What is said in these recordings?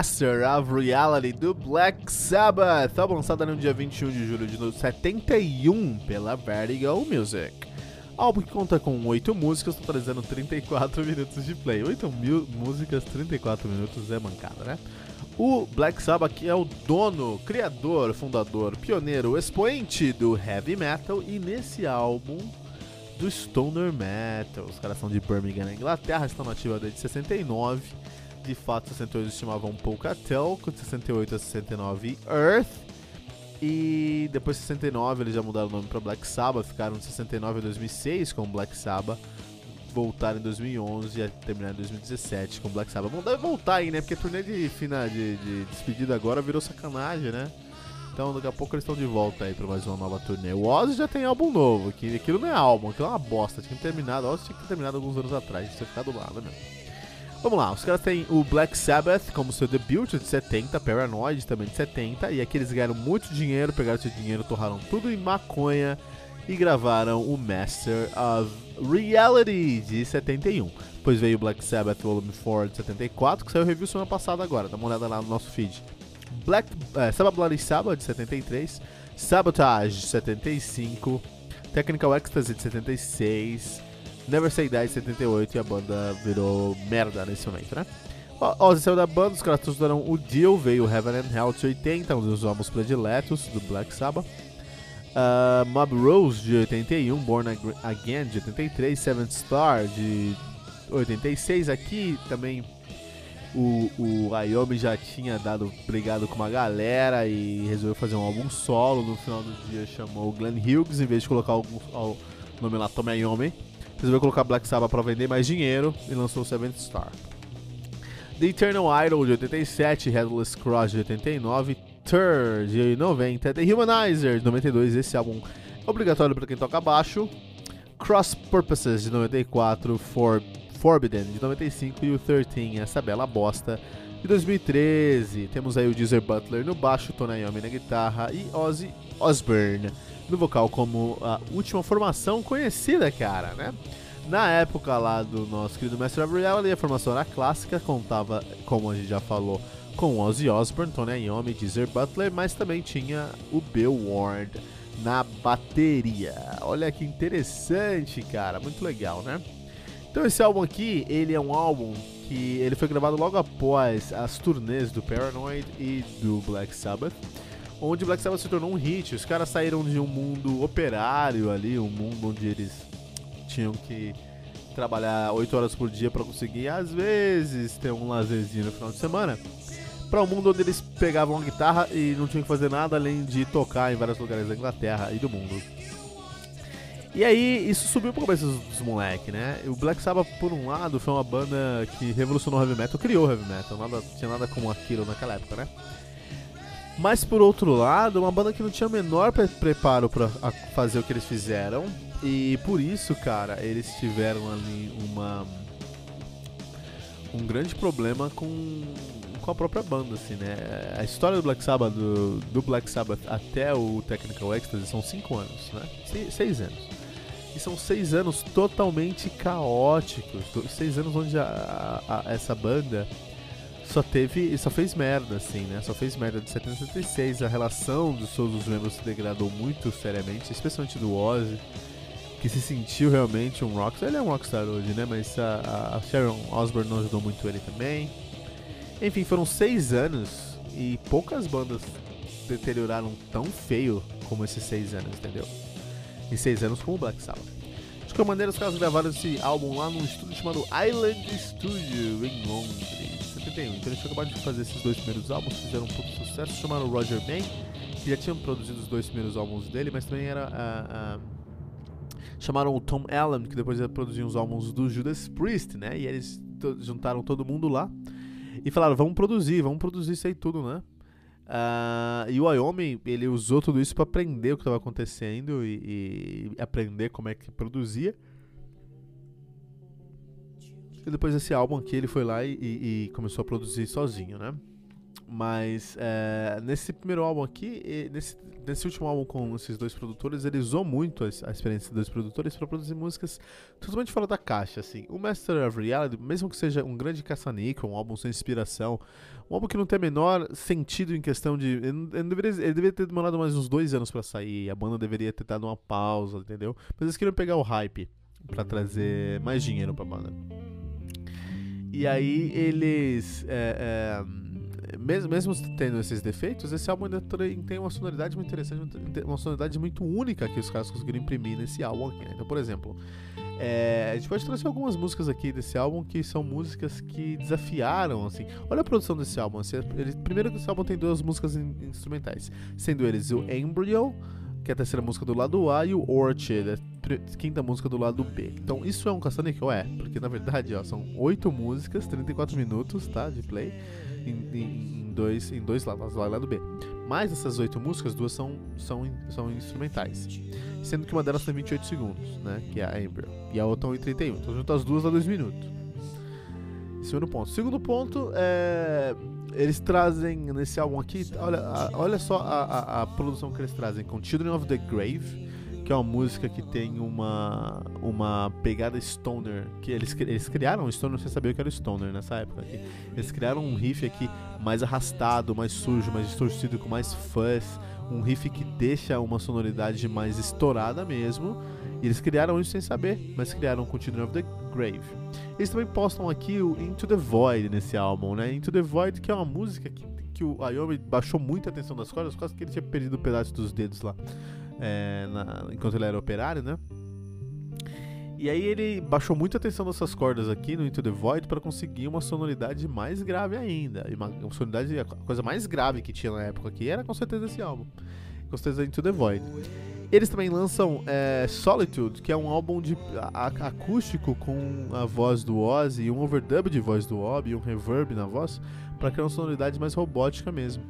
Master of Reality do Black Sabbath, álbum lançado no dia 21 de julho de 71 pela Vertigo Music. Álbum que conta com 8 músicas, totalizando 34 minutos de play. 8 mil músicas, 34 minutos é mancada, né? O Black Sabbath é o dono, criador, fundador, pioneiro, expoente do heavy metal e nesse álbum do stoner metal. Os caras são de Birmingham, na Inglaterra, estão nativos desde 69 de fato 68 eles chamavam Polkatel, de 68 a 69 Earth. E depois de 69 eles já mudaram o nome para Black Sabbath, ficaram de 69 a 2006 com Black Sabbath, voltaram em 2011 e terminaram em 2017 com Black Sabbath. Vão deve voltar aí, né? Porque turnê de, fina, de, de despedida agora virou sacanagem, né? Então daqui a pouco eles estão de volta aí pra mais uma nova turnê. O Ozzy já tem álbum novo, que aquilo não é álbum, aquilo é uma bosta. Tinha terminado, o Ozzy tinha terminado alguns anos atrás, tinha ficado lá, né? Vamos lá, os caras têm o Black Sabbath como seu debut de 70, Paranoid também de 70, e aqui eles ganharam muito dinheiro, pegaram esse dinheiro, torraram tudo em maconha e gravaram o Master of Reality de 71. Depois veio o Black Sabbath Volume 4 de 74, que saiu review semana passada agora, dá uma olhada lá no nosso feed. Black, é, Sabbath Bloody Sabbath de 73, Sabotage de 75, Technical Ecstasy de 76, Never Say Die 78 e a banda virou merda nesse momento, né? Ozzy saiu da banda, os caras estudaram o Deal, veio Heaven and Hell de 80, um dos álbuns prediletos do Black Sabbath. Uh, Mob Rose de 81, Born Again de 83, Seventh Star de 86. Aqui também o, o Ayomi já tinha dado brigado com uma galera e resolveu fazer um álbum solo. No final do dia chamou o Glenn Hughes em vez de colocar o nome lá Tommy Ayomi resolveu colocar Black Sabbath para vender mais dinheiro e lançou Seventh Star. The Eternal Idol de 87, Headless Cross de 89, Tur de 90, The Humanizer de 92, esse álbum é obrigatório para quem toca baixo, Cross Purposes de 94, For Forbidden de 95 e o 13, essa bela bosta de 2013. Temos aí o Deezer Butler no baixo, Tony Iommi na guitarra e Ozzy Osbourne no vocal como a última formação conhecida, cara, né? Na época lá do nosso querido Master of Reality, a formação era clássica, contava, como a gente já falou, com Ozzy Osbourne, Tony Iommi, Deezer Butler, mas também tinha o Bill Ward na bateria. Olha que interessante, cara, muito legal, né? Então esse álbum aqui, ele é um álbum que ele foi gravado logo após as turnês do Paranoid e do Black Sabbath, onde Black Sabbath se tornou um hit. Os caras saíram de um mundo operário ali, um mundo onde eles tinham que trabalhar 8 horas por dia para conseguir às vezes ter um lazerzinho no final de semana para um mundo onde eles pegavam a guitarra e não tinham que fazer nada além de tocar em vários lugares da Inglaterra e do mundo. E aí, isso subiu pra cabeça dos, dos moleques, né? O Black Sabbath, por um lado, foi uma banda que revolucionou o heavy metal, criou o heavy metal, nada, tinha nada como aquilo naquela época, né? Mas por outro lado, uma banda que não tinha o menor pre preparo para fazer o que eles fizeram. E por isso, cara, eles tiveram ali uma um grande problema com com a própria banda, assim, né? A história do Black Sabbath, do, do Black Sabbath até o Technical Ecstasy são cinco anos, né? Se, seis anos. E são seis anos totalmente caóticos. Seis anos onde a, a, a, essa banda só teve. só fez merda, assim, né? Só fez merda de 70 a 76. A relação dos todos os membros se degradou muito seriamente, especialmente do Ozzy, que se sentiu realmente um rockstar. Ele é um rockstar hoje, né? Mas a, a Sharon Osbourne não ajudou muito ele também. Enfim, foram seis anos e poucas bandas deterioraram tão feio como esses seis anos, entendeu? E seis anos com o Black Sabbath. De qualquer maneira, os caras gravaram esse álbum lá num estúdio chamado Island Studio, em Londres, 71. Então eles acabaram de fazer esses dois primeiros álbuns, fizeram um pouco de sucesso, chamaram Roger May, que já tinham produzido os dois primeiros álbuns dele, mas também era a. Uh, chamaram o Tom Allen, que depois ia produzir os álbuns do Judas Priest, né? E eles juntaram todo mundo lá e falaram, vamos produzir, vamos produzir isso aí tudo, né? Uh, e o Wyoming, ele usou tudo isso para aprender o que estava acontecendo e, e, aprender como é que produzia. E depois desse álbum aqui, ele foi lá e, e começou a produzir sozinho, né? Mas é, nesse primeiro álbum aqui, nesse, nesse último álbum com esses dois produtores, ele usou muito a, a experiência dos dois produtores para produzir músicas totalmente fora da caixa. Assim. O Master of Reality, mesmo que seja um grande caça-níquel, um álbum sem inspiração, um álbum que não tem menor sentido em questão de. Ele, ele, deveria, ele deveria ter demorado mais uns dois anos para sair, a banda deveria ter dado uma pausa, entendeu? Mas eles queriam pegar o hype para trazer mais dinheiro pra banda. E aí eles. É, é, mesmo, mesmo tendo esses defeitos, esse álbum ainda tem uma sonoridade muito interessante, uma sonoridade muito única que os caras conseguiram imprimir nesse álbum aqui. Né? Então, por exemplo, é, a gente pode trazer algumas músicas aqui desse álbum que são músicas que desafiaram, assim. Olha a produção desse álbum. Assim, ele, primeiro que esse álbum tem duas músicas in, instrumentais, sendo eles o Embryo, que é a terceira música do lado A, e o Orchid, quinta música do lado B. Então isso é um caça-níquel? É, porque na verdade ó, são oito músicas, 34 minutos tá, de play em, em, dois, em dois lados, e lado B. Mas essas oito músicas, duas são, são, são instrumentais. Sendo que uma delas tem 28 segundos, né? Que é a Embryo. E a outra 1 31. Então junto as duas dá 2 minutos. Segundo ponto. Segundo ponto é. Eles trazem nesse álbum aqui. Olha, olha só a, a, a produção que eles trazem com Children of the Grave que é uma música que tem uma, uma pegada stoner, que eles, eles criaram stoner sem saber o que era stoner nessa época. Aqui. Eles criaram um riff aqui mais arrastado, mais sujo, mais distorcido, com mais fuzz, um riff que deixa uma sonoridade mais estourada mesmo. E eles criaram isso sem saber, mas criaram o Children of the Grave. Eles também postam aqui o Into the Void nesse álbum, né? Into the Void, que é uma música que, que o Ayomi baixou muito a atenção das cordas, quase que ele tinha perdido um pedaço dos dedos lá é, na, enquanto ele era operário, né? E aí ele baixou muita atenção dessas cordas aqui no Into the Void para conseguir uma sonoridade mais grave ainda. E uma, uma, sonoridade, a coisa mais grave que tinha na época aqui era com certeza esse álbum. Com certeza Into the Void. Eles também lançam é, Solitude, que é um álbum de a, acústico com a voz do Ozzy e um overdub de voz do Obi e um reverb na voz para criar uma sonoridade mais robótica mesmo.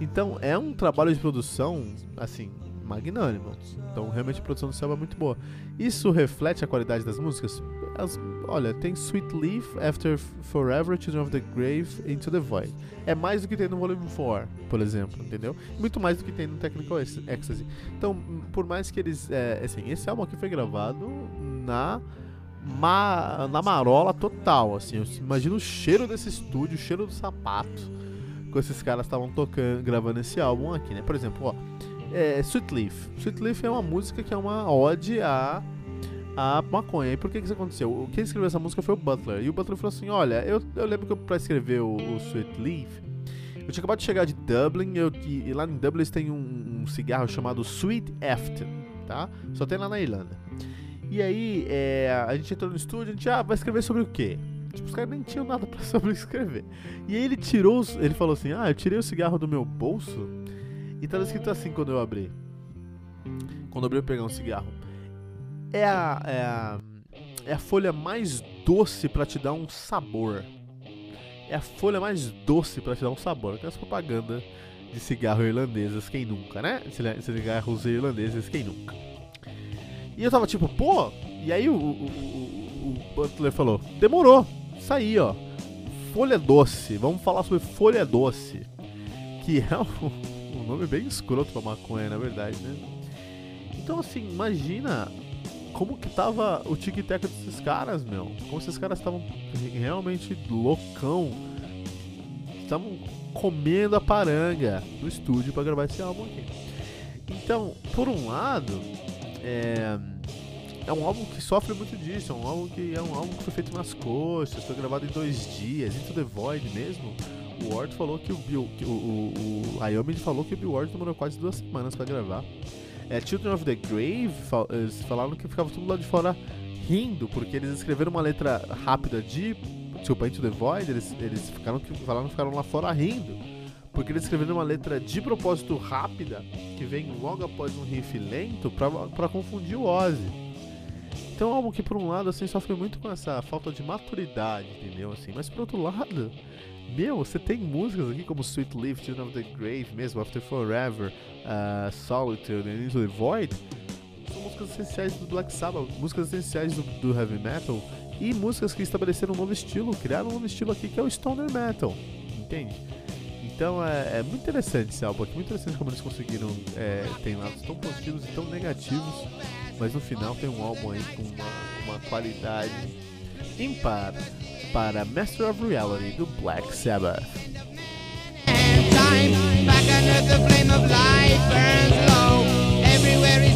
Então é um trabalho de produção assim magnânimo. Então, realmente a produção do céu é muito boa. Isso reflete a qualidade das músicas? As, olha, tem Sweet Leaf, After Forever, Children of the Grave, Into the Void. É mais do que tem no Volume 4, por exemplo, entendeu? Muito mais do que tem no Technical Ecstasy. Então, por mais que eles. É, assim, esse álbum aqui foi gravado na. Ma, na marola total, assim, imagina o cheiro desse estúdio, o cheiro do sapato, que esses caras estavam tocando, gravando esse álbum aqui, né? Por exemplo, ó, é, Sweet Leaf. Sweet Leaf é uma música que é uma ode a a maconha. E por que, que isso aconteceu? Quem escreveu essa música foi o Butler. E o Butler falou assim: Olha, eu, eu lembro que eu, pra escrever o, o Sweet Leaf, eu tinha acabado de chegar de Dublin eu, e, e, lá em Dublin eles têm um, um, cigarro chamado Sweet Afton, tá? Só tem lá na Irlanda. E aí é, a gente entrou no estúdio, a gente ah, vai escrever sobre o quê? Tipo, os caras nem tinham nada pra sobre escrever. E aí ele tirou, ele falou assim: Ah, eu tirei o cigarro do meu bolso e tava escrito assim quando eu abri. Quando eu abri eu pegar um cigarro é a, é a, é a folha mais doce para te dar um sabor. É a folha mais doce para te dar um sabor. Aquelas propaganda de cigarro irlandesas, quem nunca, né? Cigarros irlandeses, quem nunca. E eu tava tipo, pô. E aí o, o, o, o Butler falou: demorou, isso aí, ó. Folha doce, vamos falar sobre folha doce. Que é um, um nome bem escroto pra maconha, na verdade, né? Então, assim, imagina como que tava o tic-tac desses caras, meu. Como esses caras estavam realmente loucão. Estavam comendo a paranga no estúdio para gravar esse álbum aqui. Então, por um lado, é, é um álbum que sofre muito disso. É um álbum que é um álbum que foi feito nas coxas, foi gravado em dois dias, Into the Void mesmo. O Ward falou que o Bill, que o, o, o Ayomi falou que o Bill Ward demorou quase duas semanas para gravar. É, Children of the Grave, eles falaram que ficava tudo lá de fora rindo, porque eles escreveram uma letra rápida de Desculpa, Into the Void, eles, eles ficaram, falaram, ficaram lá fora rindo. Porque eles escreveram uma letra de propósito rápida, que vem logo após um riff lento, pra, pra confundir o Ozzy. Então é algo que por um lado assim sofre muito com essa falta de maturidade, entendeu? Assim, mas por outro lado, meu, você tem músicas aqui como Sweet Leaf, Children of the Grave mesmo, After Forever, uh, Solitude and Into the Void. São músicas essenciais do Black Sabbath, músicas essenciais do, do Heavy Metal e músicas que estabeleceram um novo estilo, criaram um novo estilo aqui que é o Stoner Metal, entende? Então é, é muito interessante esse álbum aqui, muito interessante como eles conseguiram. É, tem lados tão positivos e tão negativos, mas no final tem um álbum aí com uma, uma qualidade ímpar para Master of Reality do Black Sabbath. Everywhere